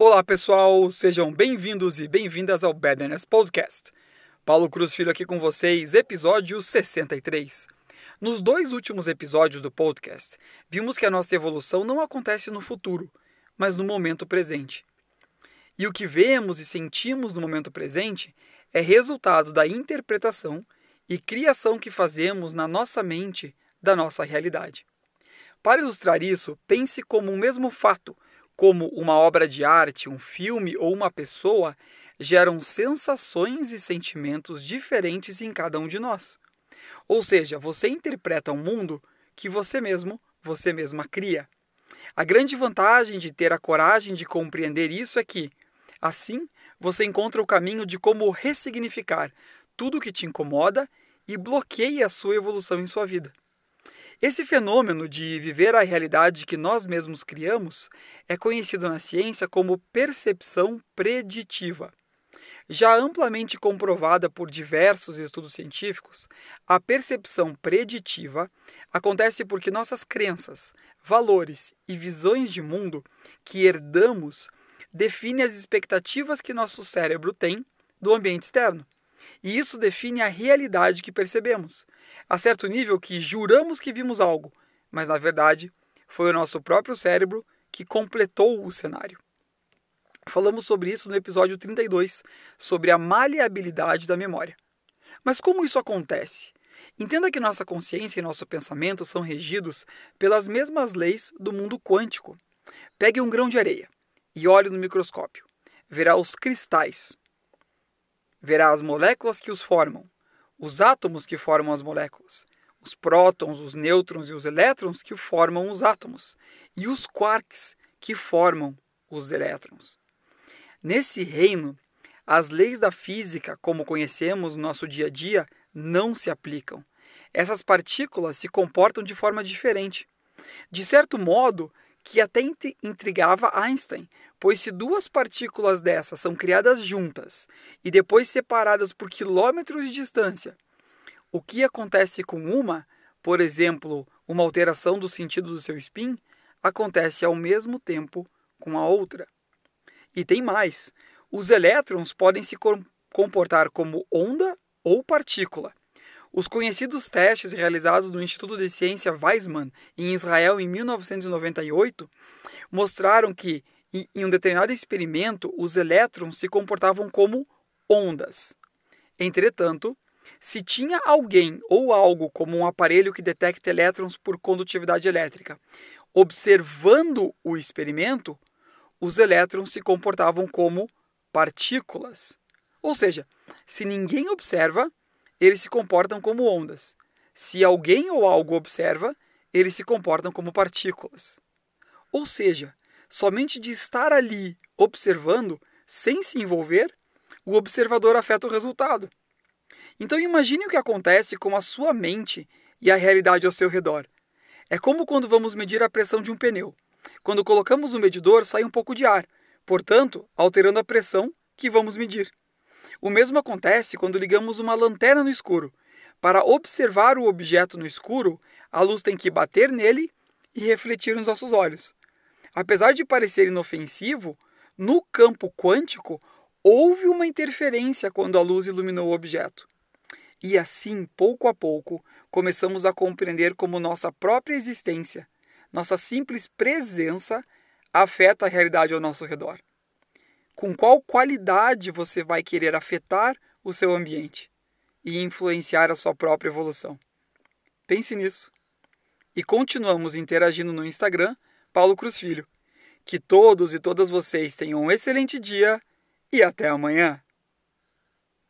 Olá pessoal, sejam bem-vindos e bem-vindas ao Badness Podcast. Paulo Cruz Filho aqui com vocês, episódio 63. Nos dois últimos episódios do podcast, vimos que a nossa evolução não acontece no futuro, mas no momento presente. E o que vemos e sentimos no momento presente é resultado da interpretação e criação que fazemos na nossa mente da nossa realidade. Para ilustrar isso, pense como um mesmo fato como uma obra de arte, um filme ou uma pessoa, geram sensações e sentimentos diferentes em cada um de nós. Ou seja, você interpreta um mundo que você mesmo, você mesma cria. A grande vantagem de ter a coragem de compreender isso é que, assim, você encontra o caminho de como ressignificar tudo que te incomoda e bloqueia a sua evolução em sua vida. Esse fenômeno de viver a realidade que nós mesmos criamos é conhecido na ciência como percepção preditiva. Já amplamente comprovada por diversos estudos científicos, a percepção preditiva acontece porque nossas crenças, valores e visões de mundo que herdamos definem as expectativas que nosso cérebro tem do ambiente externo. E isso define a realidade que percebemos, a certo nível que juramos que vimos algo, mas na verdade foi o nosso próprio cérebro que completou o cenário. Falamos sobre isso no episódio 32, sobre a maleabilidade da memória. Mas como isso acontece? Entenda que nossa consciência e nosso pensamento são regidos pelas mesmas leis do mundo quântico. Pegue um grão de areia e olhe no microscópio. Verá os cristais, verá as moléculas que os formam, os átomos que formam as moléculas, os prótons, os nêutrons e os elétrons que formam os átomos, e os quarks que formam os elétrons. Nesse reino, as leis da física, como conhecemos no nosso dia a dia, não se aplicam. Essas partículas se comportam de forma diferente. De certo modo, que até intrigava Einstein, pois se duas partículas dessas são criadas juntas e depois separadas por quilômetros de distância, o que acontece com uma, por exemplo, uma alteração do sentido do seu spin, acontece ao mesmo tempo com a outra. E tem mais: os elétrons podem se comportar como onda ou partícula. Os conhecidos testes realizados no Instituto de Ciência Weizmann em Israel em 1998 mostraram que, em um determinado experimento, os elétrons se comportavam como ondas. Entretanto, se tinha alguém ou algo como um aparelho que detecta elétrons por condutividade elétrica observando o experimento, os elétrons se comportavam como partículas. Ou seja, se ninguém observa, eles se comportam como ondas. Se alguém ou algo observa, eles se comportam como partículas. Ou seja, somente de estar ali observando, sem se envolver, o observador afeta o resultado. Então imagine o que acontece com a sua mente e a realidade ao seu redor. É como quando vamos medir a pressão de um pneu. Quando colocamos no medidor, sai um pouco de ar, portanto, alterando a pressão que vamos medir. O mesmo acontece quando ligamos uma lanterna no escuro. Para observar o objeto no escuro, a luz tem que bater nele e refletir nos nossos olhos. Apesar de parecer inofensivo, no campo quântico houve uma interferência quando a luz iluminou o objeto. E assim, pouco a pouco, começamos a compreender como nossa própria existência, nossa simples presença, afeta a realidade ao nosso redor com qual qualidade você vai querer afetar o seu ambiente e influenciar a sua própria evolução. Pense nisso. E continuamos interagindo no Instagram, Paulo Cruz Filho. Que todos e todas vocês tenham um excelente dia e até amanhã.